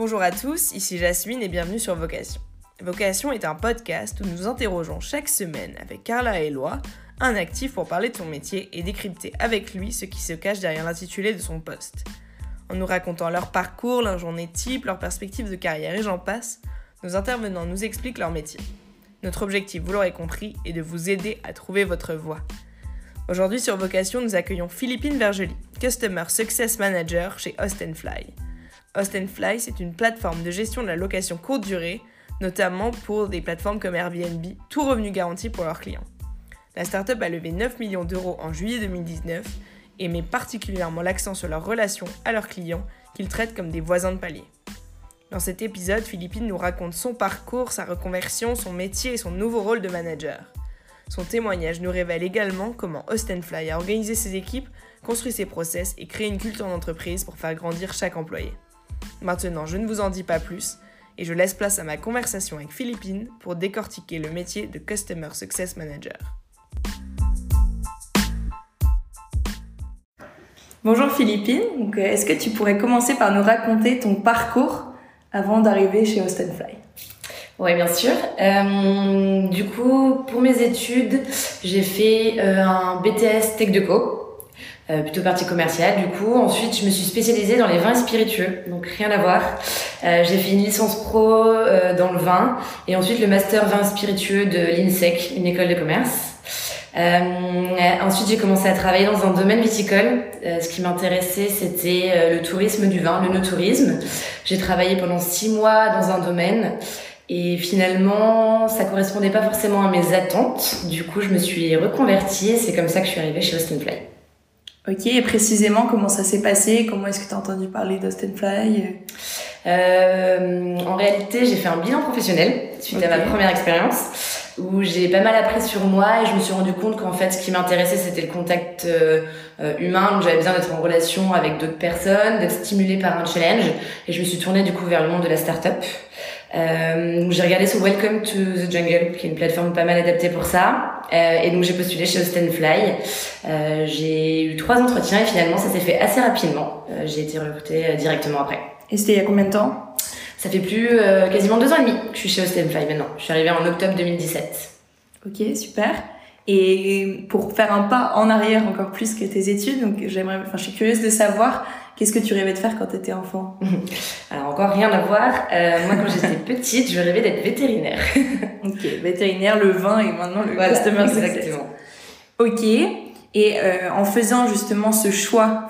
Bonjour à tous, ici Jasmine et bienvenue sur Vocation. Vocation est un podcast où nous interrogeons chaque semaine avec Carla et Eloi un actif pour parler de son métier et décrypter avec lui ce qui se cache derrière l'intitulé de son poste. En nous racontant leur parcours, leur journée type, leurs perspectives de carrière et j'en passe, nos intervenants nous expliquent leur métier. Notre objectif, vous l'aurez compris, est de vous aider à trouver votre voie. Aujourd'hui sur Vocation, nous accueillons Philippine Vergely, Customer Success Manager chez Fly. Fly, c'est une plateforme de gestion de la location courte durée, notamment pour des plateformes comme Airbnb, tout revenu garanti pour leurs clients. La startup a levé 9 millions d'euros en juillet 2019 et met particulièrement l'accent sur leur relation à leurs clients qu'ils traitent comme des voisins de palier. Dans cet épisode, Philippine nous raconte son parcours, sa reconversion, son métier et son nouveau rôle de manager. Son témoignage nous révèle également comment Fly a organisé ses équipes, construit ses process et créé une culture d'entreprise pour faire grandir chaque employé. Maintenant, je ne vous en dis pas plus et je laisse place à ma conversation avec Philippine pour décortiquer le métier de Customer Success Manager. Bonjour Philippine, euh, est-ce que tu pourrais commencer par nous raconter ton parcours avant d'arriver chez Fly oui, bien sûr. Euh, du coup, pour mes études, j'ai fait euh, un BTS Tech Deco, euh, plutôt partie commerciale du coup. Ensuite, je me suis spécialisée dans les vins spiritueux, donc rien à voir. Euh, j'ai fait une licence pro euh, dans le vin et ensuite le master vin spiritueux de l'INSEC, une école de commerce. Euh, ensuite, j'ai commencé à travailler dans un domaine viticole. ce qui m'intéressait, c'était le tourisme du vin, le no-tourisme. J'ai travaillé pendant six mois dans un domaine. Et finalement, ça correspondait pas forcément à mes attentes. Du coup, je me suis reconvertie et c'est comme ça que je suis arrivée chez Austin Play. Ok, et précisément, comment ça s'est passé? Comment est-ce que tu as entendu parler d'Austin Fly? Euh, En réalité, j'ai fait un bilan professionnel suite à ma première expérience où j'ai pas mal appris sur moi et je me suis rendu compte qu'en fait, ce qui m'intéressait, c'était le contact euh, euh, humain. Donc, j'avais besoin d'être en relation avec d'autres personnes, d'être stimulée par un challenge. Et je me suis tournée du coup vers le monde de la start-up. Euh, j'ai regardé sur Welcome to the Jungle, qui est une plateforme pas mal adaptée pour ça. Euh, et donc j'ai postulé chez Austin Fly. Euh, j'ai eu trois entretiens et finalement ça s'est fait assez rapidement. Euh, j'ai été recrutée directement après. Et c'était il y a combien de temps? Ça fait plus quasiment deux ans et demi que je suis chez Austin Fly maintenant. Je suis arrivée en octobre 2017. Ok, super. Et pour faire un pas en arrière encore plus que tes études, donc j'aimerais, enfin, je suis curieuse de savoir qu'est-ce que tu rêvais de faire quand tu étais enfant? Alors encore rien à voir. Euh, moi, quand j'étais petite, je rêvais d'être vétérinaire. ok, vétérinaire, le vin et maintenant le voilà, customer exactement. Ok. Et euh, en faisant justement ce choix,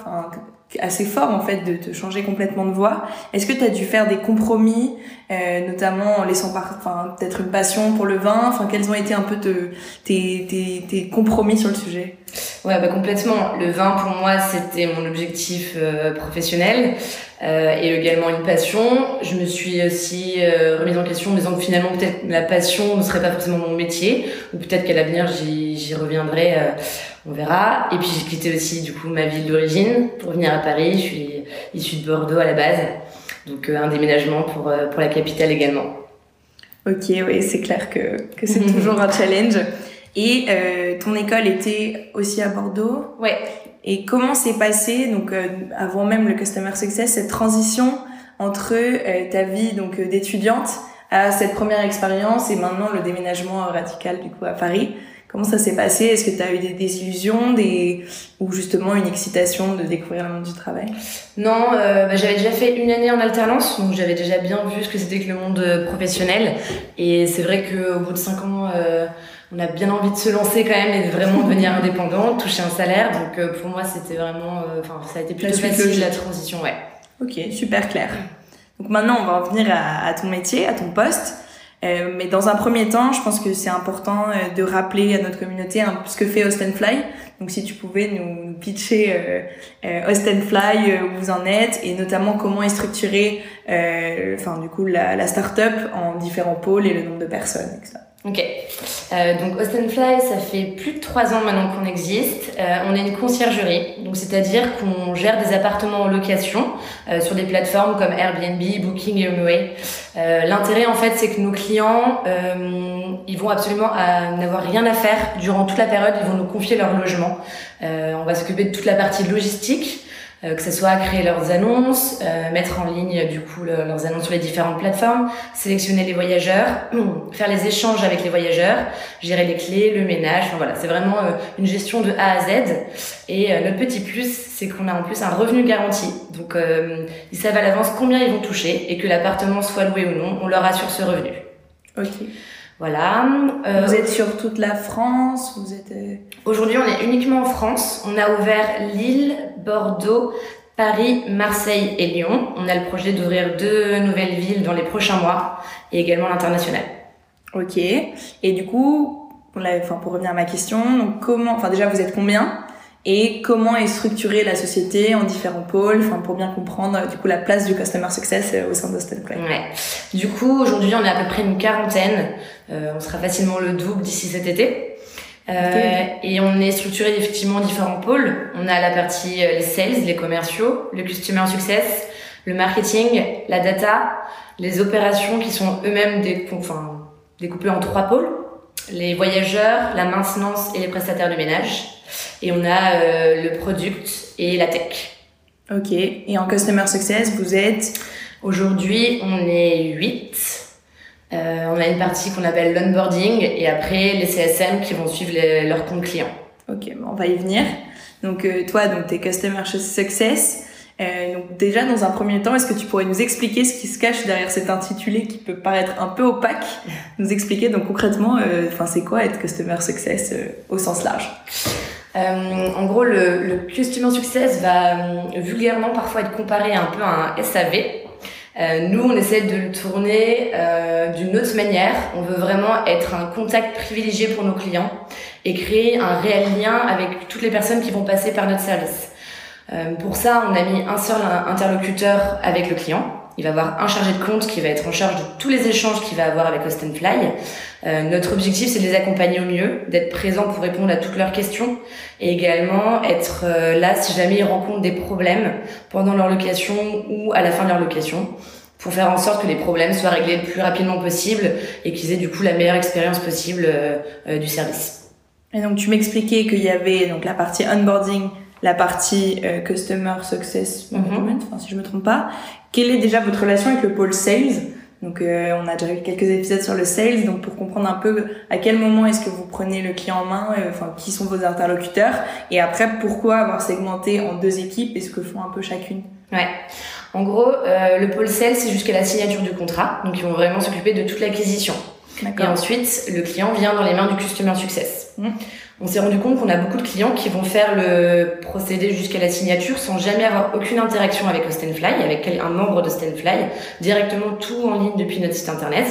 assez fort en fait de te changer complètement de voie. Est-ce que tu as dû faire des compromis, euh, notamment en laissant par, enfin peut-être une passion pour le vin? Enfin, quels ont été un peu te, tes, tes, tes compromis sur le sujet? Ouais, bah complètement. Le vin pour moi c'était mon objectif euh, professionnel euh, et également une passion. Je me suis aussi euh, remise en question en disant que finalement peut-être la passion ne serait pas forcément mon métier ou peut-être qu'à l'avenir j'y reviendrai. On verra. Et puis j'ai quitté aussi du coup ma ville d'origine pour venir à Paris. Je suis issue de Bordeaux à la base, donc euh, un déménagement pour euh, pour la capitale également. Ok, oui, c'est clair que que c'est toujours un challenge. Et euh, ton école était aussi à Bordeaux? Ouais. Et comment s'est passé donc avant même le customer success cette transition entre ta vie donc d'étudiante à cette première expérience et maintenant le déménagement radical du coup à Paris? Comment ça s'est passé? Est-ce que tu as eu des désillusions des... ou justement une excitation de découvrir le monde du travail? Non, euh, bah, j'avais déjà fait une année en alternance, donc j'avais déjà bien vu ce que c'était que le monde euh, professionnel. Et c'est vrai qu'au bout de cinq ans, euh, on a bien envie de se lancer quand même et de vraiment devenir indépendant, toucher un salaire. Donc euh, pour moi, c'était vraiment, enfin, ça a été plutôt facile la transition, ouais. Ok, super clair. Donc maintenant, on va en venir à, à ton métier, à ton poste. Euh, mais dans un premier temps, je pense que c'est important euh, de rappeler à notre communauté un ce que fait Austin Fly. Donc si tu pouvais nous, pitcher euh, euh Austin Fly, où vous en êtes, et notamment comment est structurée, enfin du coup la, la start-up en différents pôles et le nombre de personnes, etc. Ok. Euh, donc Austin Fly, ça fait plus de trois ans maintenant qu'on existe. Euh, on est une conciergerie, donc c'est-à-dire qu'on gère des appartements en location euh, sur des plateformes comme Airbnb, Booking et HomeAway. Euh, L'intérêt en fait, c'est que nos clients, euh, ils vont absolument n'avoir rien à faire durant toute la période. Ils vont nous confier leur logement. on va s'occuper de toute la partie logistique. Euh, que ce soit créer leurs annonces, euh, mettre en ligne du coup leurs annonces sur les différentes plateformes, sélectionner les voyageurs, faire les échanges avec les voyageurs, gérer les clés, le ménage. Enfin voilà, c'est vraiment euh, une gestion de A à Z. Et notre petit plus, c'est qu'on a en plus un revenu garanti. Donc ils savent à l'avance combien ils vont toucher et que l'appartement soit loué ou non, on leur assure ce revenu. Ok. Voilà. Euh, vous êtes sur toute la France Vous êtes euh, Aujourd'hui, on est uniquement en France. On a ouvert Lille, Bordeaux, Paris, Marseille et Lyon. On a le projet d'ouvrir deux nouvelles villes dans les prochains mois et également l'international. Ok. Et du coup, pour, revenir à ma question, donc comment, enfin déjà vous êtes combien? Et comment est structurée la société en différents pôles, enfin pour bien comprendre du coup la place du customer success euh, au sein d'Austin Play. Ouais. Du coup, aujourd'hui, on est à peu près une quarantaine. Euh, on sera facilement le double d'ici cet été. Euh, et on est structuré effectivement en différents pôles. On a la partie euh, les sales, les commerciaux, le customer success, le marketing, la data, les opérations qui sont eux-mêmes des, enfin, découpées en trois pôles, les voyageurs, la maintenance et les prestataires de ménage. Et on a euh, le product et la tech. Ok. Et en Customer Success, vous êtes? Aujourd'hui, on est 8. Euh, on a une partie qu'on appelle l'onboarding et après les CSM qui vont suivre leur compte client. Ok, bon, on va y venir. Donc euh, toi, donc t'es Customer Success. Euh, donc déjà, dans un premier temps, est-ce que tu pourrais nous expliquer ce qui se cache derrière cet intitulé qui peut paraître un peu opaque? Nous expliquer donc concrètement, euh, enfin c'est quoi être Customer Success euh, au sens large? En gros, le, Customer Success va vulgairement parfois être comparé un peu à un SAV. Nous, on essaie de le tourner d'une autre manière. On veut vraiment être un contact privilégié pour nos clients et créer un réel lien avec toutes les personnes qui vont passer par notre service. Euh, pour ça, on a mis un seul interlocuteur avec le client il va avoir un chargé de compte qui va être en charge de tous les échanges qu'il va avoir avec Austin Fly. Euh, notre objectif, c'est de les accompagner au mieux, d'être présent pour répondre à toutes leurs questions et également être euh, là si jamais ils rencontrent des problèmes pendant leur location ou à la fin de leur location pour faire en sorte que les problèmes soient réglés le plus rapidement possible et qu'ils aient du coup la meilleure expérience possible euh, du service. Et donc tu m'expliquais qu'il y avait donc la partie onboarding la partie euh, Customer Success Management, mhm. si je me trompe pas. Quelle est déjà votre relation avec le pôle Sales? Donc euh, on a déjà eu quelques épisodes sur le sales, donc pour comprendre un peu à quel moment est-ce que vous prenez le client en main, euh, enfin qui sont vos interlocuteurs, et après pourquoi avoir segmenté en deux équipes et ce que font un peu chacune? Ouais. En gros, le pôle sales c'est jusqu'à la signature du contrat, donc ils vont vraiment s'occuper de toute l'acquisition. Et ensuite, le client vient dans les mains du customer success. Mmh on s'est rendu compte qu'on a beaucoup de clients qui vont faire le procédé jusqu'à la signature sans jamais avoir aucune interaction avec le Fly, avec un membre de Fly, directement tout en ligne depuis notre site internet.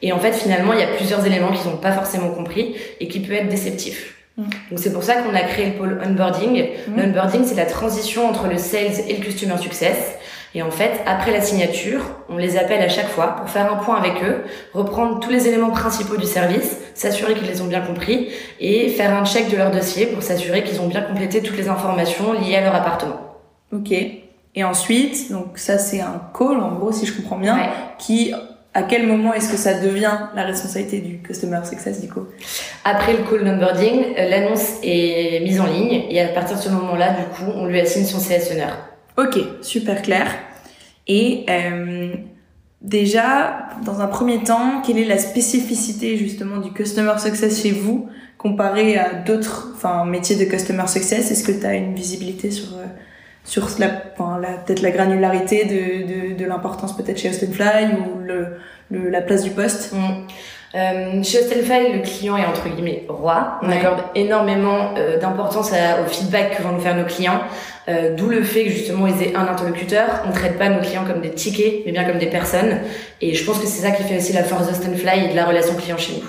Et en fait, finalement, il y a plusieurs éléments qu'ils n'ont pas forcément compris et qui peuvent être déceptifs. Mm. Donc c'est pour ça qu'on a créé le pôle onboarding. Mm. L'onboarding, c'est la transition entre le sales et le customer success. Et en fait, après la signature, on les appelle à chaque fois pour faire un point avec eux, reprendre tous les éléments principaux du service, s'assurer qu'ils les ont bien compris et faire un check de leur dossier pour s'assurer qu'ils ont bien complété toutes les informations liées à leur appartement. Ok. Et ensuite, donc ça c'est un call en gros si je comprends bien, qui à quel moment est-ce que ça devient la responsabilité du customer success du coup? Après le call onboarding, euh, l'annonce est mise en ligne et à partir de ce moment-là, du coup, on lui assigne son CS Ok, super clair. Et euh, déjà, dans un premier temps, quelle est la spécificité justement du customer success chez vous comparé à d'autres enfin, métiers de customer success? Est-ce que tu as une visibilité sur, euh, sur la, peut-être la granularité de, de, de l'importance peut-être chez Austin Fly ou le, le, la place du poste? Mm. Euh, chez Hostelfly, le client est entre guillemets roi. On accorde énormément euh, d'importance au feedback que vont nous faire nos clients, euh, d'où le fait que justement ils aient un interlocuteur. On traite pas nos clients comme des tickets, mais bien comme des personnes. Et je pense que c'est ça qui fait aussi la force d'Hostelfly et de la relation client chez nous.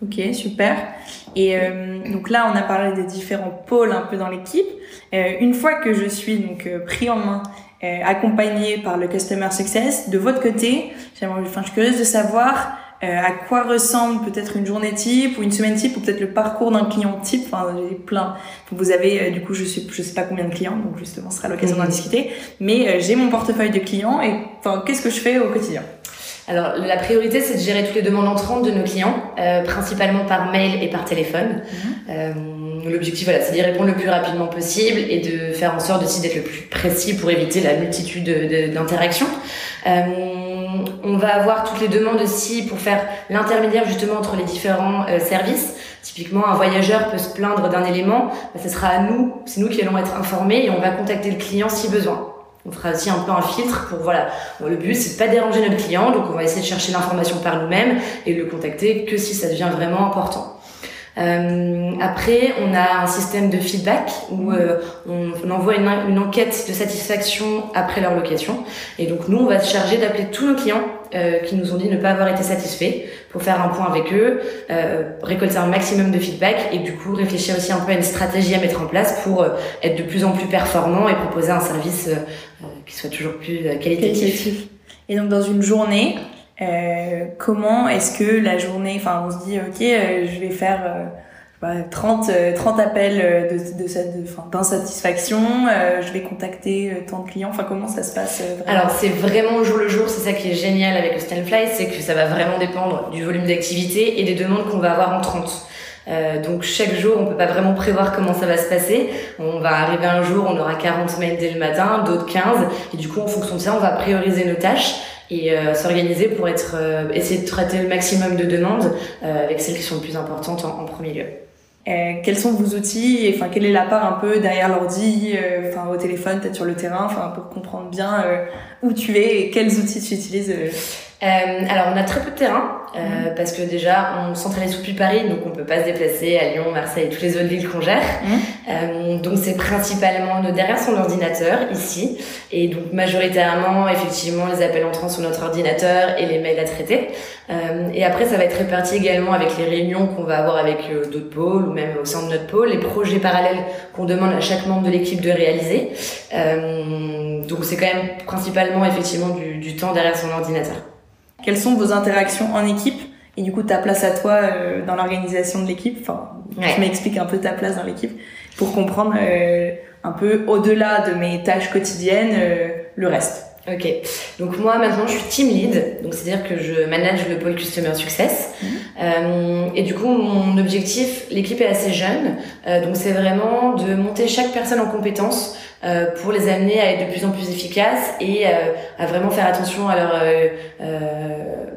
Ok, super. Et euh, donc là, on a parlé des différents pôles un peu dans l'équipe. Euh, une fois que je suis donc pris en main, accompagné par le Customer Success, de votre côté, enfin, je suis curieuse de savoir euh, à quoi ressemble peut-être une journée type ou une semaine type ou peut-être le parcours d'un client type? Enfin, j'ai plein. Vous avez euh, du coup, je sais, je sais pas combien de clients, donc justement, ce sera l'occasion d'en mhm. discuter. Mais euh, j'ai mon portefeuille de clients et enfin, qu'est-ce que je fais au quotidien? Alors la priorité c'est de gérer toutes les demandes entrantes de nos clients, principalement par mail et par téléphone. Mhm. L'objectif voilà, c'est d'y répondre le plus rapidement possible et de faire en sorte aussi d'être le plus précis pour éviter la multitude d'interactions. Euh, on va avoir toutes les demandes aussi pour faire l'intermédiaire justement entre les différents euh, services. Typiquement, un voyageur peut se plaindre d'un élément, bah, ce sera à nous, c'est nous qui allons être informés et on va contacter le client si besoin. On fera aussi un peu un filtre pour voilà. le but c'est de pas déranger notre client, donc on va essayer de chercher l'information par nous-mêmes et le contacter que si ça devient vraiment important. Euh, après, on a un système de feedback où euh, on, envoie une, une, enquête de satisfaction après leur location. Et donc nous, on va se charger d'appeler tous nos clients euh, qui nous ont dit ne pas avoir été satisfaits pour faire un point avec eux, euh, récolter un maximum de feedback et du coup réfléchir aussi un peu à une stratégie à mettre en place pour euh, être de plus en plus performant et proposer un service euh, qui soit toujours plus qualitatif. Et donc dans une journée, euh, comment est-ce que la journée, enfin on se dit ok, euh, je vais faire euh, 30, 30 appels de, de, de, d'insatisfaction, je vais contacter tant de clients, enfin comment ça se passe Alors c'est vraiment jour le jour, c'est ça qui est génial avec le Stanfly, c'est que ça va vraiment dépendre du volume d'activité et des demandes qu'on va avoir en 30. Euh, donc chaque jour, on peut pas vraiment prévoir comment ça va se passer. On va arriver un jour, on aura 40 mails dès le matin, d'autres 15, et du coup, en fonction de ça, on va prioriser nos tâches et euh, s'organiser pour être euh, essayer de traiter le maximum de demandes euh, avec celles qui sont les plus importantes en, premier lieu. quels sont vos outils Enfin, quelle est la part un peu derrière l'ordi, enfin au téléphone, peut-être sur le terrain, enfin pour comprendre bien où tu es et quels outils tu utilises euh, alors on a très peu de terrain euh, mhm. parce que déjà on centralise depuis Paris donc on peut pas se déplacer à Lyon, Marseille et toutes les autres villes qu'on gère. Mhm. Euh, donc c'est principalement derrière son ordinateur ici et donc majoritairement effectivement les appels entrants sur notre ordinateur et les mails à traiter. Euh, et après ça va être réparti également avec les réunions qu'on va avoir avec euh, d'autres pôles ou même au sein de notre pôle, les projets parallèles qu'on demande à chaque membre de l'équipe de réaliser. Euh, donc c'est quand même principalement effectivement du, du temps derrière son ordinateur. Quelles sont vos interactions en équipe et du coup ta place à toi euh, dans l'organisation de l'équipe Enfin, tu m'expliques un peu ta place dans l'équipe pour comprendre euh, un peu au-delà de mes tâches quotidiennes euh, le reste. Ok. Donc moi maintenant je suis team lead, donc c'est-à-dire que je manage le pôle customer success. Mhm. Et du coup mon objectif, l'équipe est assez jeune, donc c'est vraiment de monter chaque personne en compétences euh, pour les amener à être de plus en plus efficaces et euh, à vraiment faire attention à leur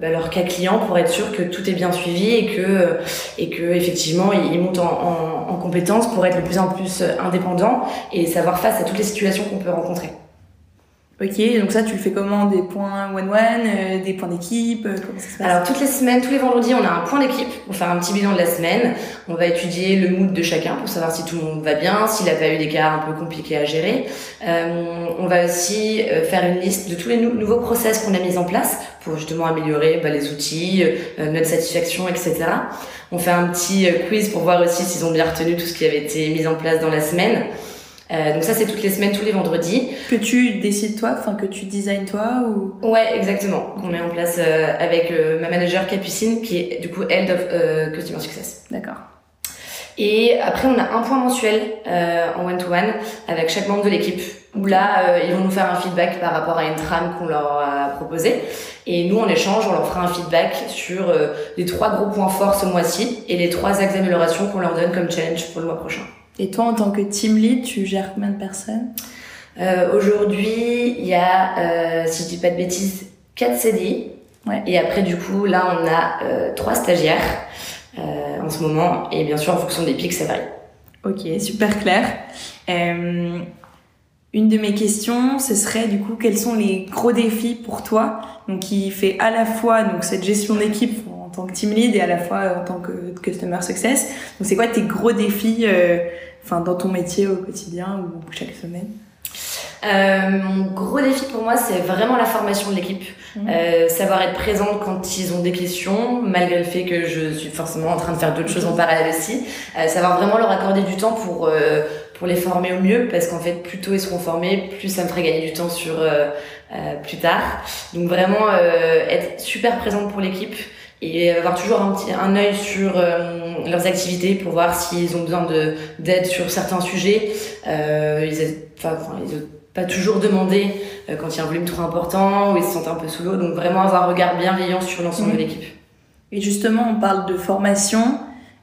bah, leur cas client pour être sûr que tout est bien suivi et que et que effectivement ils montent en, en, en compétences pour être de plus en plus indépendants et savoir face à toutes les situations qu'on peut rencontrer. Ok, donc ça, tu le fais comment? Des points one-one, euh, des points d'équipe euh, Comment ça se passe? Alors, toutes les semaines, tous les vendredis, on a un point d'équipe pour faire un petit bilan de la semaine. On va étudier le mood de chacun pour savoir si tout le monde va bien, s'il n'a pas eu des cas un peu compliqués à gérer. Euh, on va aussi euh, faire une liste de tous les nouveaux process qu'on a mis en place pour justement améliorer bah, les outils, notre satisfaction, etc. On fait un petit quiz pour voir aussi s'ils ont bien retenu tout ce qui avait été mis en place dans la semaine. Euh, donc ça c'est toutes les semaines, tous les vendredis. Que tu décides toi, enfin que tu designes toi ou? Ouais, exactement. On met en place euh, avec euh, ma manager Capucine qui est du coup Head of euh, Customer Success. D'accord. Et après on a un point mensuel en one to one avec chaque membre de l'équipe où là ils vont nous faire un feedback par rapport à une trame qu'on leur a proposée et nous en échange on leur fera un feedback sur les trois gros points forts ce mois-ci et les trois axes d'amélioration qu'on leur donne comme challenge pour le mois prochain. Et toi, en tant que team lead, tu gères combien de personnes? Euh, Aujourd'hui, il y a, euh, si je dis pas de bêtises, 4 CDI. Ouais. Et après, du coup, là, on a euh, 3 stagiaires euh, en ce moment. Et bien sûr, en fonction des pics, ça varie. Ok, super clair. Euh, une de mes questions, ce serait du coup, quels sont les gros défis pour toi? Donc, qui fait à la fois donc cette gestion d'équipe en tant que team lead et à la fois en tant que customer success. Donc, c'est quoi tes gros défis euh, enfin dans ton métier au quotidien ou chaque semaine euh, mon gros défi pour moi, c'est vraiment la formation de l'équipe. Mmh. Euh, savoir être présente quand ils ont des questions, malgré le fait que je suis forcément en train de faire d'autres choses en parallèle aussi. Euh, savoir vraiment leur accorder du temps pour pour les former au mieux, parce qu'en fait, plus tôt ils seront formés, plus ça me ferait gagner du temps sur plus tard. Donc vraiment être super présente pour l'équipe et avoir toujours un petit un œil sur leurs activités pour voir s'ils ont besoin de d'aide sur certains sujets. Euh, ils, enfin, ils pas toujours demander euh, quand il y a un volume trop important ou ils se sentent un peu sous l'eau. Donc vraiment avoir un regard bienveillant sur l'ensemble Mhm. de l'équipe. Et justement, on parle de formation.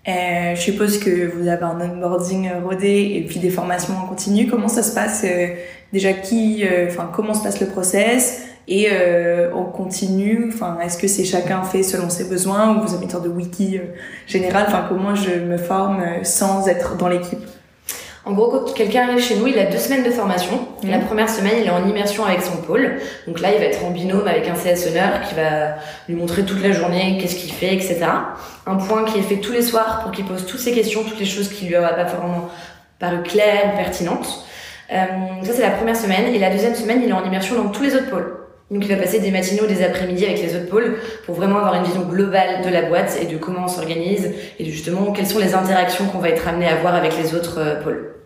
Euh, je suppose que vous avez un onboarding rodé et puis des formations en continu. Comment ça se passe euh, Déjà, qui, enfin, comment se passe le process? Et euh, on continue. Enfin, est-ce que c'est chacun fait selon ses besoins ou vous avez une sorte de wiki euh, général? Enfin, comment je me forme euh, sans être dans l'équipe? En gros, quand quelqu'un arrive chez nous, il a deux semaines de formation. La première semaine, il est en immersion avec son pôle. Donc là, il va être en binôme avec un CS honneur qui va lui montrer toute la journée qu'est-ce qu'il fait, etc. Un point qui est fait tous les soirs pour qu'il pose toutes ses questions, toutes les choses qui lui auraient pas vraiment paru claires ou pertinentes. Euh, ça, c'est la première semaine. Et la deuxième semaine, il est en immersion dans tous les autres pôles. Donc il va passer des matinées ou des après-midi avec les autres pôles pour vraiment avoir une vision globale de la boîte et de comment on s'organise et justement quelles sont les interactions qu'on va être amené à avoir avec les autres euh, pôles.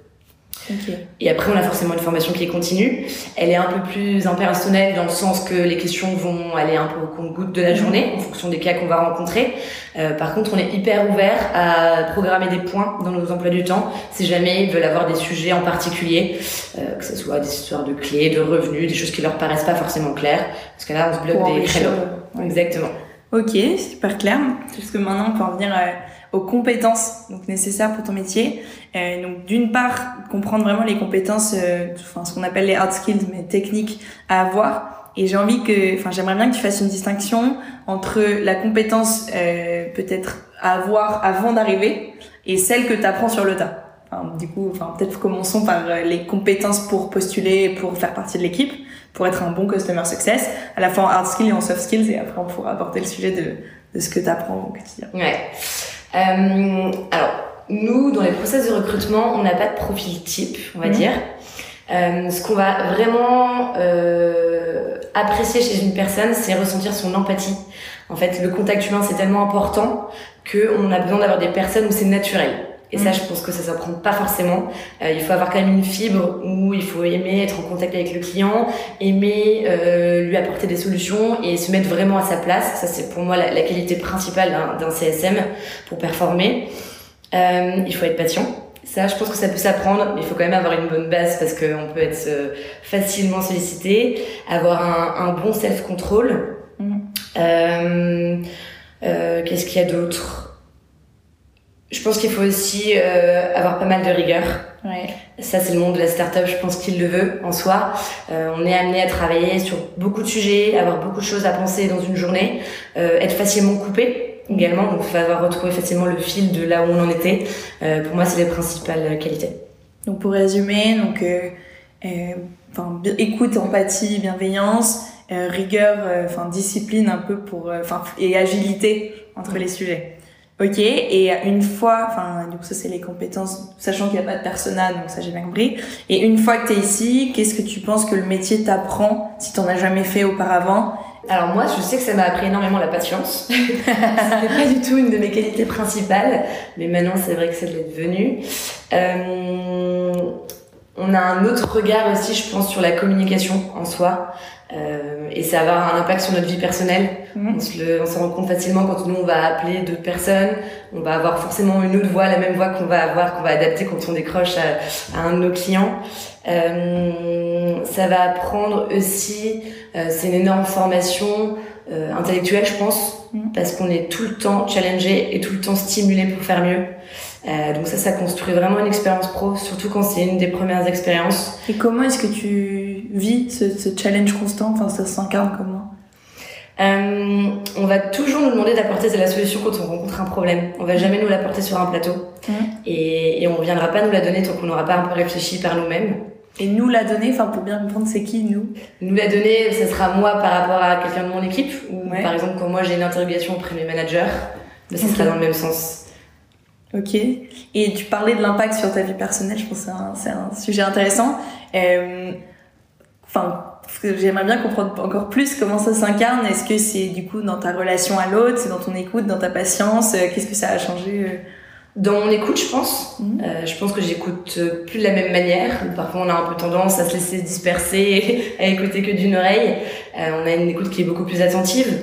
Et après, on a forcément une formation qui est continue. Elle est un peu plus impersonnelle dans le sens que les questions vont aller un peu au compte-goutte de la journée en fonction des cas qu'on va rencontrer. Euh, par contre, on est hyper ouvert à programmer des points dans nos emplois du temps si jamais ils veulent avoir des sujets en particulier, euh, que ce soit des histoires de clés, de revenus, des choses qui leur paraissent pas forcément claires. Parce que là, on se bloque Pour des créneaux. Exactement. Ok, super clair. Parce que maintenant, on peut en venir euh, aux compétences donc, nécessaires pour ton métier. Euh, donc, d'une part, comprendre vraiment les compétences, euh, enfin, ce qu'on appelle les hard skills, mais techniques à avoir. Et j'ai envie que, enfin, j'aimerais bien que tu fasses une distinction entre la compétence euh, peut-être à avoir avant d'arriver et celle que tu apprends sur le tas. Du coup, enfin, peut-être commençons par euh, les compétences pour postuler, pour faire partie de l'équipe, pour être un bon customer success, à la fois en hard skills et en soft skills, et après on pourra aborder le sujet de, de ce que tu apprends au quotidien. Ouais. Euh, alors, nous, dans les process de recrutement, on n'a pas de profil type, on va Mhm. dire. Euh, ce qu'on va vraiment euh, apprécier chez une personne, c'est ressentir son empathie. En fait, le contact humain, c'est tellement important qu'on a besoin d'avoir des personnes où c'est naturel. Et ça, Mhm. je pense que ça s'apprend pas forcément. Euh, il faut avoir quand même une fibre où il faut aimer être en contact avec le client, aimer euh, lui apporter des solutions et se mettre vraiment à sa place. Ça, c'est pour moi la, la qualité principale d'un- CSM pour performer. Euh, il faut être patient. Ça, je pense que ça peut s'apprendre, mais il faut quand même avoir une bonne base parce qu'on peut être facilement sollicité, avoir un, un bon self-control. Euh, Qu'est-ce qu'il y a d'autre? Je pense qu'il faut aussi euh, avoir pas mal de rigueur. Ouais. Ça, c'est le monde de la start-up, je pense qu'il le veut en soi. Euh, on est amené à travailler sur beaucoup de sujets, avoir beaucoup de choses à penser dans une journée, euh, être facilement coupé également, donc il faut avoir retrouvé facilement le fil de là où on en était. Euh, pour moi, c'est les principales qualités. Donc pour résumer, donc euh, euh, enfin écoute, empathie, bienveillance, euh, rigueur, euh, enfin discipline un peu pour, enfin et agilité entre les sujets. Ok. Et une fois, enfin du coup ça c'est les compétences, sachant qu'il n'y a pas de persona, donc ça j'ai bien compris. Et une fois que t'es ici, qu'est-ce que tu penses que le métier t'apprend si t'en as jamais fait auparavant? Alors moi, je sais que ça m'a appris énormément la patience. C'était pas du tout une de mes qualités principales, mais maintenant c'est vrai que ça l'est devenu. Euh, on a un autre regard aussi, je pense, sur la communication en soi. Euh, et ça va avoir un impact sur notre vie personnelle. Mhm. On s'en rend compte facilement quand nous on va appeler d'autres personnes. On va avoir forcément une autre voix, la même voix qu'on va avoir, qu'on va adapter quand on décroche à, à un de nos clients. Euh, ça va apprendre aussi, euh, c'est une énorme formation intellectuelle, je pense, Mhm. parce qu'on est tout le temps challengé et tout le temps stimulé pour faire mieux. Euh, donc ça, ça construit vraiment une expérience pro, surtout quand c'est une des premières expériences. Et comment est-ce que tu vis ce, ce challenge constant Enfin ça s'incarne comment? Euh, on va toujours nous demander d'apporter la solution quand on rencontre un problème. On va jamais nous l'apporter sur un plateau. Et, et on viendra pas nous la donner tant qu'on n'aura pas un peu réfléchi par nous-mêmes. Et nous la donner, enfin pour bien comprendre c'est qui nous? Nous la donner, ça sera moi par rapport à quelqu'un de mon équipe. Ou Ouais. par exemple, quand moi j'ai une interrogation auprès de mes managers, ben, ça sera dans le même sens. Ok. Et tu parlais de l'impact sur ta vie personnelle, je pense que c'est un, sujet intéressant. Euh, Enfin, j'aimerais bien comprendre encore plus comment ça s'incarne. Est-ce que c'est du coup dans ta relation à l'autre, c'est dans ton écoute, dans ta patience? Euh, Qu'est-ce que ça a changé euh? Dans mon écoute, je pense. Mhm. Euh, je pense que j'écoute euh, plus de la même manière. Parfois, on a un peu tendance à se laisser disperser, à écouter que d'une oreille. Euh, on a une écoute qui est beaucoup plus attentive.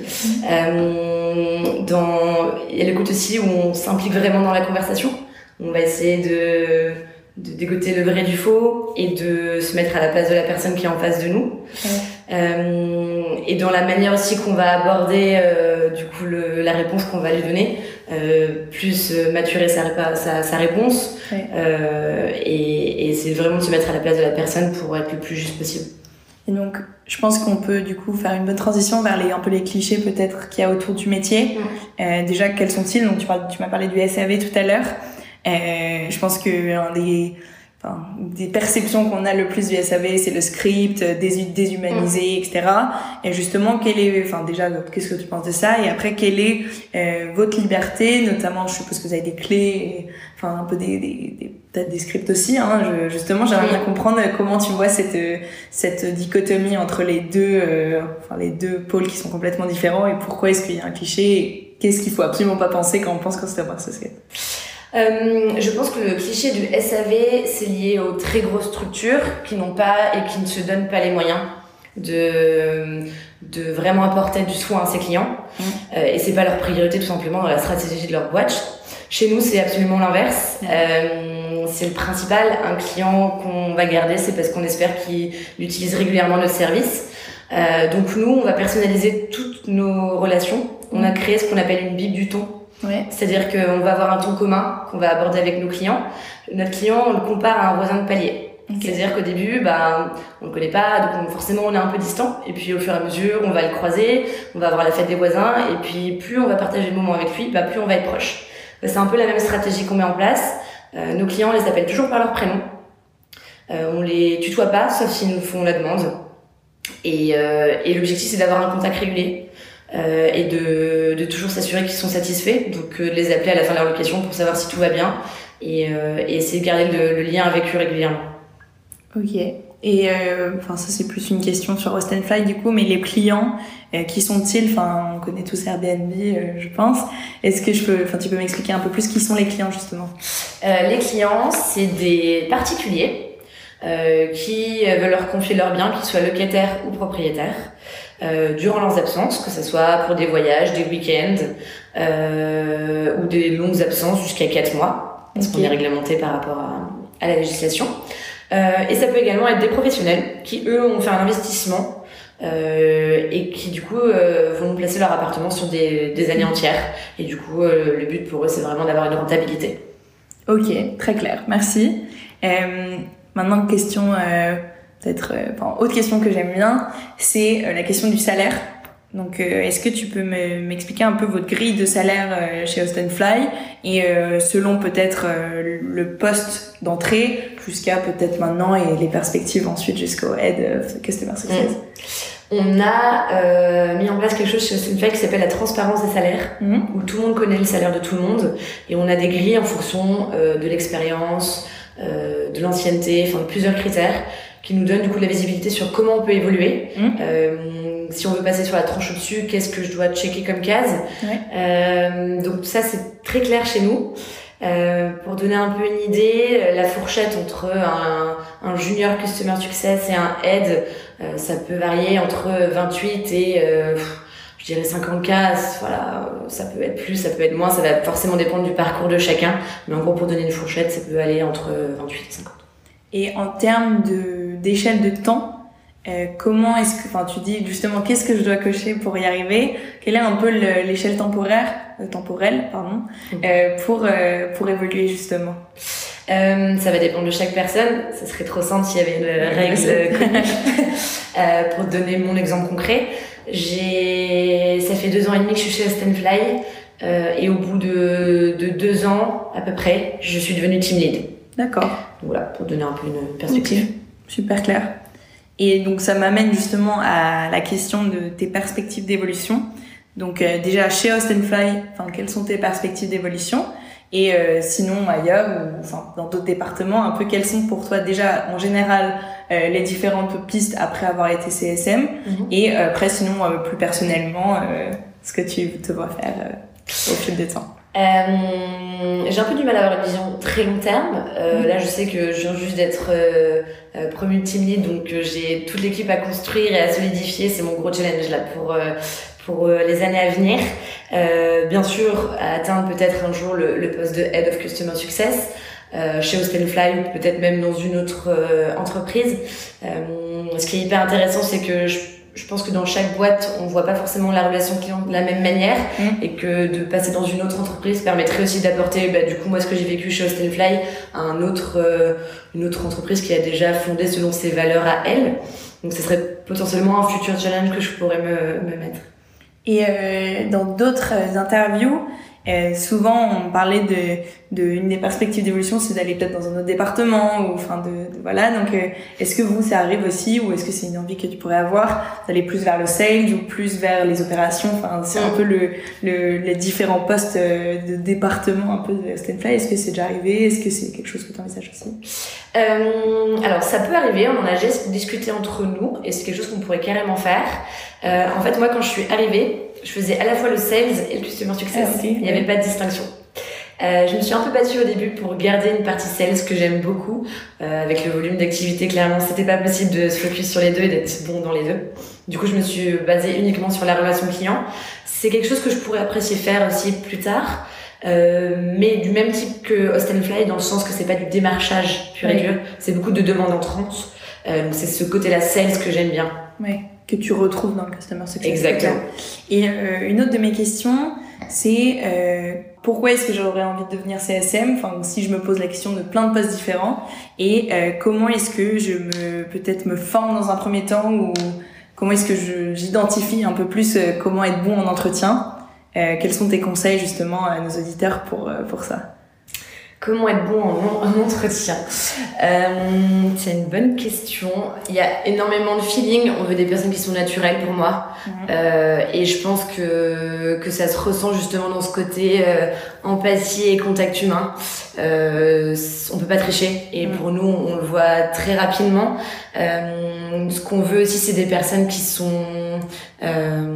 Euh, dans... Il y a l'écoute aussi où on s'implique vraiment dans la conversation. On va essayer de de dégoter le vrai du faux et de se mettre à la place de la personne qui est en face de nous. Euh, et dans la manière aussi qu'on va aborder euh, du coup le, la réponse qu'on va lui donner, euh, plus euh, maturer sa, sa, sa réponse euh, et, et c'est vraiment de se mettre à la place de la personne pour être le plus juste possible. Et donc, je pense qu'on peut du coup faire une bonne transition vers les un peu les clichés peut-être qu'il y a autour du métier. Euh, déjà, quels sont-ils? Donc, tu, parles, tu m'as parlé du SAV tout à l'heure. Je pense que un des Enfin, des perceptions qu'on a le plus du SAV, c'est le script, dés déshumanisé, etc. Et justement, quelle est, enfin déjà, qu'est-ce que tu penses de ça? Et après, quelle est euh, votre liberté, notamment, je suppose que vous avez des clés, et, enfin un peu des, des, des peut-être des scripts aussi. Hein, je, justement, j'aimerais bien comprendre comment tu vois cette cette dichotomie entre les deux, euh, enfin les deux pôles qui sont complètement différents et pourquoi est-ce qu'il y a un cliché qu'est-ce qu'il faut absolument pas penser quand on pense customer associate. Euh, je pense que le cliché du SAV, c'est lié aux très grosses structures qui n'ont pas et qui ne se donnent pas les moyens de, de vraiment apporter du soin à ses clients. Mmh. Euh, et c'est pas leur priorité tout simplement dans la stratégie de leur boîte. Chez nous, c'est absolument l'inverse. Mmh. Euh, c'est le principal. Un client qu'on va garder, c'est parce qu'on espère qu'il utilise régulièrement notre service. Euh, donc nous, on va personnaliser toutes nos relations. On a créé ce qu'on appelle une bible du ton Ouais. C'est-à-dire qu'on va avoir un ton commun qu'on va aborder avec nos clients. Notre client, on le compare à un voisin de palier. Okay. C'est-à-dire qu'au début, bah, on le connaît pas, donc on, forcément on est un peu distant. Et puis au fur et à mesure, on va le croiser, on va avoir la fête des voisins, et puis plus on va partager le moment avec lui, bah, plus on va être proche. Bah, c'est un peu la même stratégie qu'on met en place. Euh, nos clients, on les appelle toujours par leur prénom. Euh, on les tutoie pas, sauf s'ils nous font la demande. Et, euh, et l'objectif, c'est d'avoir un contact régulier euh, et de, de toujours s'assurer qu'ils sont satisfaits. Donc euh, de les appeler à la fin de leur location pour savoir si tout va bien et, euh, et essayer de garder le, le, lien avec eux régulièrement. Ok. Et euh, enfin ça c'est plus une question sur Host Fly du coup, mais les clients euh, qui sont-ils? Enfin on connaît tous Airbnb, je pense. Est-ce que je peux, enfin tu peux m'expliquer un peu plus qui sont les clients justement? Les clients c'est des particuliers qui veulent leur confier leurs biens, qu'ils soient locataires ou propriétaires euh, durant leurs absences, que ce soit pour des voyages, des week-ends euh, ou des longues absences jusqu'à 4 mois, parce okay. qu'on est réglementé par rapport à, à la législation. Euh, et ça peut également être des professionnels qui, eux, ont fait un investissement euh, et qui, du coup, euh, vont placer leur appartement sur des, des années entières. Et du coup, euh, le but pour eux, c'est vraiment d'avoir une rentabilité. Ok, très clair, merci. maintenant, question peut-être, euh, enfin, autre question que j'aime bien, c'est euh, la question du salaire. Donc, euh, est-ce que tu peux m'expliquer un peu votre grille de salaire euh, chez Austin Fly et euh, selon peut-être euh, le poste d'entrée jusqu'à peut-être maintenant et les perspectives ensuite jusqu'au Head of Customer Success? Mmh. On a mis en place quelque chose chez Austin Fly qui s'appelle la transparence des salaires, mmh. où tout le monde connaît le salaire de tout le monde et on a des grilles en fonction de l'expérience, de l'ancienneté, enfin de plusieurs critères qui nous donne du coup de la visibilité sur comment on peut évoluer. Mmh. Euh, si on veut passer sur la tranche au-dessus, qu'est-ce que je dois checker comme case ouais. euh, Donc ça c'est très clair chez nous. Euh, pour donner un peu une idée, la fourchette entre un, un junior customer success et un head, ça peut varier entre 28 et je dirais 50 cases. Voilà, ça peut être plus, ça peut être moins, ça va forcément dépendre du parcours de chacun. Mais en gros, pour donner une fourchette, ça peut aller entre 28 et 50. Et en termes de d'échelle de temps, euh, comment est-ce que, enfin, tu dis justement, qu'est-ce que je dois cocher pour y arriver? Quelle est un peu l'échelle temporaire, euh, temporelle, pardon, euh, pour euh, pour évoluer justement? Euh, ça va dépendre de chaque personne. Ça serait trop simple s'il y avait une règle connue. pour donner mon exemple concret, j'ai, ça fait deux ans et demi que je suis chez Stanfly et au bout de, de deux ans à peu près, je suis devenue team lead. D'accord. Voilà, pour donner un peu une perspective. Okay. Super clair. Et donc ça m'amène justement à la question de tes perspectives d'évolution. Donc euh, déjà chez Austin Fly, enfin quelles sont tes perspectives d'évolution? Et euh, sinon ailleurs ou enfin dans d'autres départements, un peu quelles sont pour toi déjà en général euh, les différentes pistes après avoir été CSM mm -hmm. et après sinon plus personnellement ce que tu te vois faire au fil du temps. Euh, j'ai un peu du mal à avoir une vision très long terme. Euh, mmh. Là, je sais que je viens juste d'être euh, euh promue team lead, donc euh, j'ai toute l'équipe à construire et à solidifier. C'est mon gros challenge là pour euh, pour les années à venir. bien sûr, à atteindre peut-être un jour le, le, poste de head of customer success. euh, chez Fly ou peut-être même dans une autre euh, entreprise. Euh, ce qui est hyper intéressant, c'est que je, je, pense que dans chaque boîte, on voit pas forcément la relation client de la même manière Mm. et que de passer dans une autre entreprise permettrait aussi d'apporter, bah, du coup, moi, ce que j'ai vécu chez Fly à un autre, euh, une autre entreprise qui a déjà fondé selon ses valeurs à elle. Donc, ce serait potentiellement un futur challenge que je pourrais me, me mettre. Et euh, dans d'autres interviews, euh, souvent, on parlait de, de une des perspectives d'évolution, c'est d'aller peut-être dans un autre département ou enfin de, de voilà. Donc, euh, est-ce que vous, ça arrive aussi, ou est-ce que c'est une envie que tu pourrais avoir d'aller plus vers le sales ou plus vers les opérations? Enfin, c'est un peu le, le, les différents postes euh, de département un peu de Stanfly. Est-ce que c'est déjà arrivé? Est-ce que c'est quelque chose que tu envisages aussi? Euh, Alors, ça peut arriver. On en a juste discuté entre nous et c'est quelque chose qu'on pourrait carrément faire. En fait, moi, quand je suis arrivée, je faisais à la fois le sales et le customer success. Ah, okay. Il n'y avait pas de distinction. Euh, je me suis un peu battue au début pour garder une partie sales que j'aime beaucoup. Euh, avec le volume d'activité, clairement, c'était pas possible de se focus sur les deux et d'être bon dans les deux. Du coup, je me suis basée uniquement sur la relation client. C'est quelque chose que je pourrais apprécier faire aussi plus tard. Euh, mais du même type que Fly dans le sens que c'est pas du démarchage pur et Oui. dur, c'est beaucoup de demandes entrantes. Euh, c'est ce côté-là sales que j'aime bien. Ouais, que tu retrouves dans le customer success. Exactement. Et euh, une autre de mes questions, c'est euh, pourquoi est-ce que j'aurais envie de devenir CSM Enfin, si je me pose la question de plein de postes différents, et euh, comment est-ce que je me peut-être me forme dans un premier temps ou comment est-ce que je- j'identifie un peu plus comment être bon en entretien? Quels sont tes conseils justement à nos auditeurs pour pour ça? Comment être bon en, en entretien euh, C'est une bonne question. Il y a énormément de feeling. On veut des personnes qui sont naturelles pour moi. Mhm. Euh, et je pense que, que ça se ressent justement dans ce côté euh, empathie et contact humain. Euh, on peut pas tricher. Et Mhm. pour nous, on le voit très rapidement. Euh, ce qu'on veut aussi, c'est des personnes qui sont... Euh,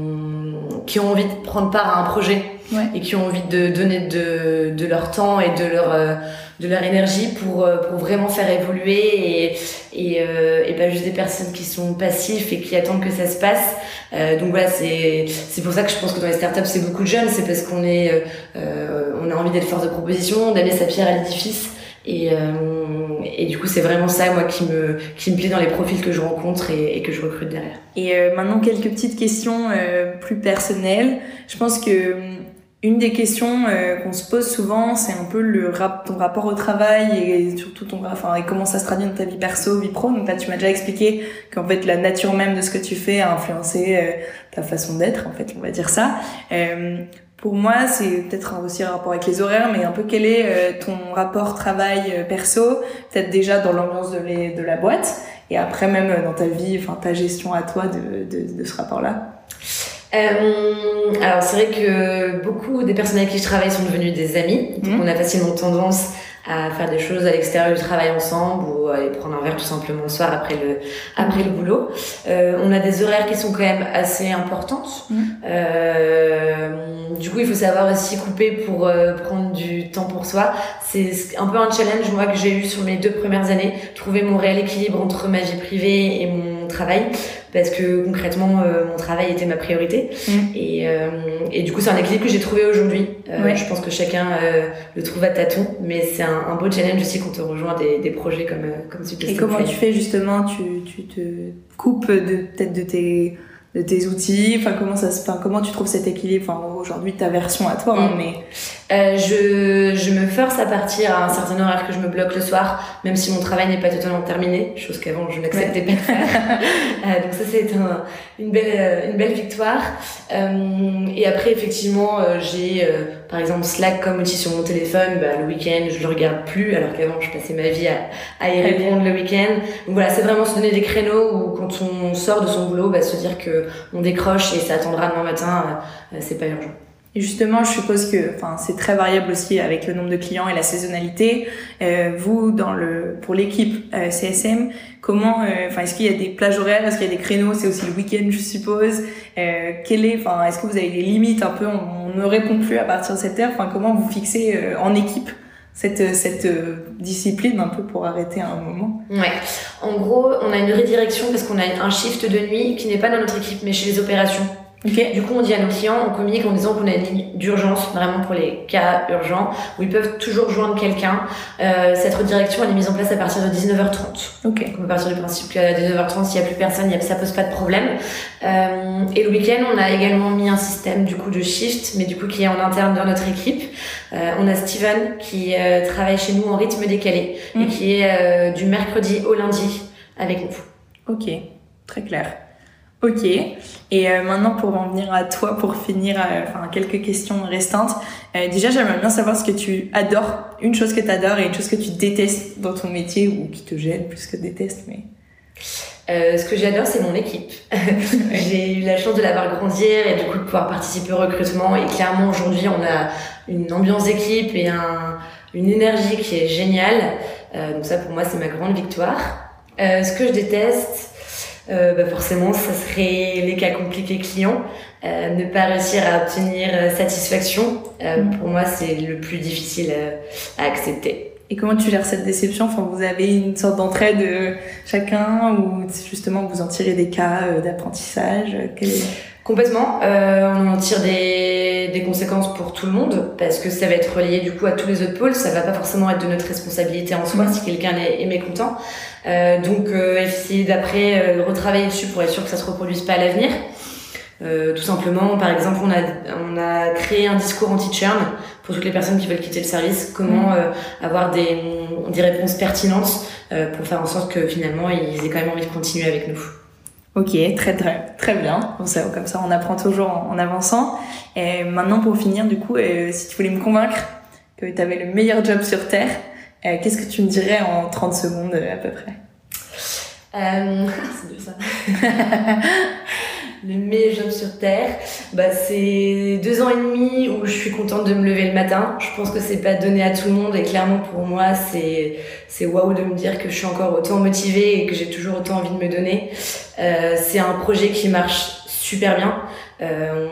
qui ont envie de prendre part à un projet Ouais. et qui ont envie de donner de, de leur temps et de leur euh, de leur énergie pour euh, pour vraiment faire évoluer et et, euh, et juste des personnes qui sont passifs et qui attendent que ça se passe Euh, donc voilà c'est c'est pour ça que je pense que dans les startups c'est beaucoup de jeunes c'est parce qu'on est on a envie d'être force de proposition d'amener sa pierre à l'édifice et euh, et du coup c'est vraiment ça moi qui me qui me plaît dans les profils que je rencontre et, et que je recrute derrière Et euh, maintenant, quelques petites questions euh, plus personnelles. Je pense que une des questions euh, qu'on se pose souvent, c'est un peu le rap ton rapport au travail et surtout ton, enfin, et comment ça se traduit dans ta vie perso, vie pro. Donc là, tu m'as déjà expliqué qu'en fait, la nature même de ce que tu fais a influencé euh, ta façon d'être, en fait, on va dire ça. Euh, pour moi, c'est peut-être aussi un rapport avec les horaires, mais un peu quel est ton rapport travail perso, peut-être déjà dans l'ambiance de, de la boîte, et après même dans ta vie, enfin ta gestion à toi de, de, de ce rapport-là? Euh, alors c'est vrai que beaucoup des personnes avec qui je travaille sont devenues des amis. Donc Mhm. on a facilement tendance à faire des choses à l'extérieur du travail ensemble ou à aller prendre un verre tout simplement le soir après le après le boulot. Euh, on a des horaires qui sont quand même assez importantes. Mhm. Euh, du coup il faut savoir aussi couper pour euh, prendre du temps pour soi. C'est un peu un challenge moi que j'ai eu sur mes deux premières années, trouver mon réel équilibre entre ma vie privée et mon travail parce que concrètement euh, mon travail était ma priorité Mhm. et, euh, et du coup c'est un équilibre que j'ai trouvé aujourd'hui Euh, Ouais. je pense que chacun le trouve à tâtons mais c'est un, un beau challenge aussi quand on rejoint des, des projets comme comme celui Et comment tu fais justement Tu, tu te coupes de peut-être de tes de tes outils. Enfin comment ça se, enfin comment tu trouves cet équilibre. Enfin aujourd'hui ta version à toi, hein, Mm. mais Euh, je, je me force à partir à un certain horaire que je me bloque le soir, même si mon travail n'est pas totalement terminé, chose qu'avant je n'acceptais pas de faire. Euh, donc ça c'est un, une belle euh, une belle victoire. Euh, et après effectivement euh, j'ai euh, par exemple Slack comme outil sur mon téléphone. Bah, le week-end je le regarde plus, alors qu'avant je passais ma vie à, à y répondre le week-end. Donc voilà, c'est vraiment se donner des créneaux où quand on sort de son boulot, bah, se dire que on décroche et ça attendra demain matin, euh, c'est pas urgent. Et justement, je suppose que, enfin, c'est très variable aussi avec le nombre de clients et la saisonnalité. Euh, vous, dans le, pour l'équipe euh, CSM, comment, euh, enfin, est-ce qu'il y a des plages horaires, est-ce qu'il y a des créneaux, c'est aussi le week-end, je suppose. Euh, quel est, enfin, est-ce que vous avez des limites un peu, on, on ne répond plus à partir de cette heure. Enfin, comment vous fixez euh, en équipe cette cette discipline un peu pour arrêter un moment? Ouais. En gros, on a une redirection parce qu'on a un shift de nuit qui n'est pas dans notre équipe mais chez les opérations. Du coup, on dit à nos clients, on communique en disant qu'on a une ligne d'urgence, vraiment pour les cas urgents, où ils peuvent toujours joindre quelqu'un. Euh, cette redirection, elle est mise en place à partir de 19h30. Ok. On peut partir du principe qu'à 19h30, s'il n'y a plus personne, y a, ça pose pas de problème. Euh, et le week-end, on a également mis un système du coup de shift, mais du coup qui est en interne dans notre équipe. Euh, on a Steven qui euh, travaille chez nous en rythme décalé et Mhm. qui est euh, du mercredi au lundi avec nous. Ok, très clair. Ok, et euh, maintenant pour en venir à toi, pour finir, euh, enfin quelques questions restantes. Euh, déjà, j'aimerais bien savoir ce que tu adores, une chose que tu adores et une chose que tu détestes dans ton métier ou qui te gêne plus que déteste. Mais ce que j'adore, c'est mon équipe. J'ai eu la chance de la voir grandir et du coup de pouvoir participer au recrutement. Et clairement, aujourd'hui, on a une ambiance d'équipe et un, une énergie qui est géniale. Donc ça, pour moi, c'est ma grande victoire. Ce que je déteste, euh, bah forcément, ça serait les cas compliqués clients. Euh, ne pas réussir à obtenir euh, satisfaction, euh, Mhm. pour moi, c'est le plus difficile euh, à accepter. et comment tu gères cette déception? Enfin, vous avez une sorte d'entraide euh, chacun ou justement vous en tirez des cas d'apprentissage? Quel est- Complètement. Euh, on en tire des, des conséquences pour tout le monde parce que ça va être relié du coup à tous les autres pôles. Ça va pas forcément être de notre responsabilité en soi Mhm. si quelqu'un est, est mécontent. Euh, donc euh, essayer d'après euh, retravailler dessus pour être sûr que ça se reproduise pas à l'avenir. Euh, tout simplement, par exemple, on a, on a créé un discours anti-churn pour toutes les personnes qui veulent quitter le service. Comment euh, avoir des, des réponses pertinentes euh, pour faire en sorte que finalement ils aient quand même envie de continuer avec nous. Ok, très très très bien. Bon, ça, comme ça, on apprend toujours en, en avançant. Et maintenant, pour finir, du coup, euh, si tu voulais me convaincre que tu avais le meilleur job sur Terre, euh, qu'est-ce que tu me dirais en 30 secondes euh, à peu près? Euh, c'est dur ça. le meilleur sur Terre, bah, c'est deux ans et demi où je suis contente de me lever le matin. Je pense que c'est pas donné à tout le monde et clairement pour moi c'est c'est waouh de me dire que je suis encore autant motivée et que j'ai toujours autant envie de me donner. Euh, c'est un projet qui marche super bien. Euh,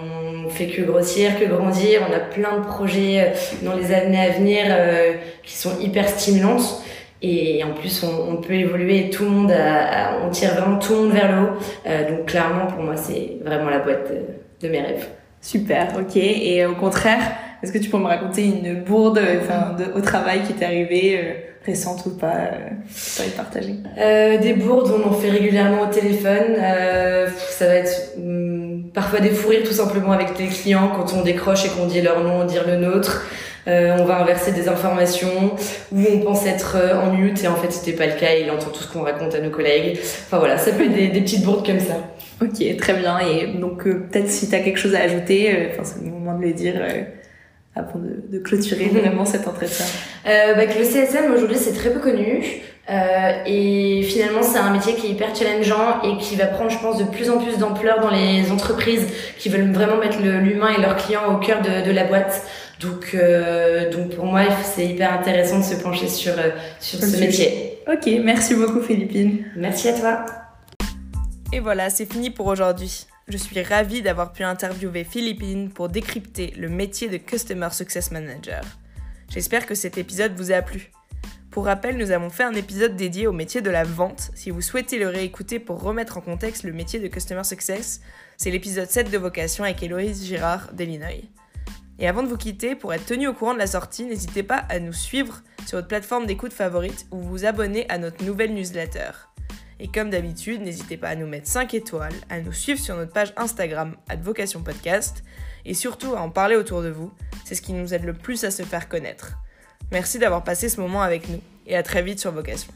on fait que grossir, que grandir. On a plein de projets euh, dans les années à venir euh, qui sont hyper stimulantes. Et en plus, on, on peut évoluer. Tout le monde, a- on tire vraiment tout le monde vers le haut. Euh, donc clairement, pour moi, c'est vraiment la boîte de, de mes rêves. Super, ok. Et au contraire, est-ce que tu peux me raconter une bourde enfin, de- au travail qui t'est arrivée, euh, récente ou pas, euh, tu envie partager Euh, des bourdes, on en fait régulièrement au téléphone. Ça va être hum, parfois des fous rires tout simplement avec les clients quand on décroche et qu'on dit leur nom, dire le nôtre. Euh, on va inverser des informations où on pense être euh, en mute et en fait c'était pas le cas. Il entend tout ce qu'on raconte à nos collègues. Enfin voilà, ça peut être des, des petites bourdes comme ça. Ok, très bien. Et donc, euh, peut-être si tu as quelque chose à ajouter, euh, enfin, c'est le moment de le dire avant de, de clôturer vraiment cet entretien. Euh, bah, que le CSM aujourd'hui c'est très peu connu euh, et finalement c'est un métier qui est hyper challengeant et qui va prendre je pense de plus en plus d'ampleur dans les entreprises qui veulent vraiment mettre l'humain et leurs clients au cœur de, de la boîte. Donc, euh, donc pour moi c'est hyper intéressant de se pencher sur, euh, sur ce sujet. métier. Ok, merci beaucoup Philippine. Merci à toi. Et voilà, c'est fini pour aujourd'hui. Je suis ravie d'avoir pu interviewer Philippine pour décrypter le métier de Customer Success Manager. J'espère que cet épisode vous a plu. Pour rappel, nous avons fait un épisode dédié au métier de la vente. Si vous souhaitez le réécouter pour remettre en contexte le métier de Customer Success, c'est l'épisode 7 de Vocation avec Héloïse Girard d'Illinois. Et avant de vous quitter, pour être tenu au courant de la sortie, n'hésitez pas à nous suivre sur votre plateforme d'écoute favorite ou vous abonner à notre nouvelle newsletter. Et comme d'habitude, n'hésitez pas à nous mettre 5 étoiles, à nous suivre sur notre page Instagram Vocation Podcast et surtout à en parler autour de vous. C'est ce qui nous aide le plus à se faire connaître. Merci d'avoir passé ce moment avec nous et à très vite sur Vocation.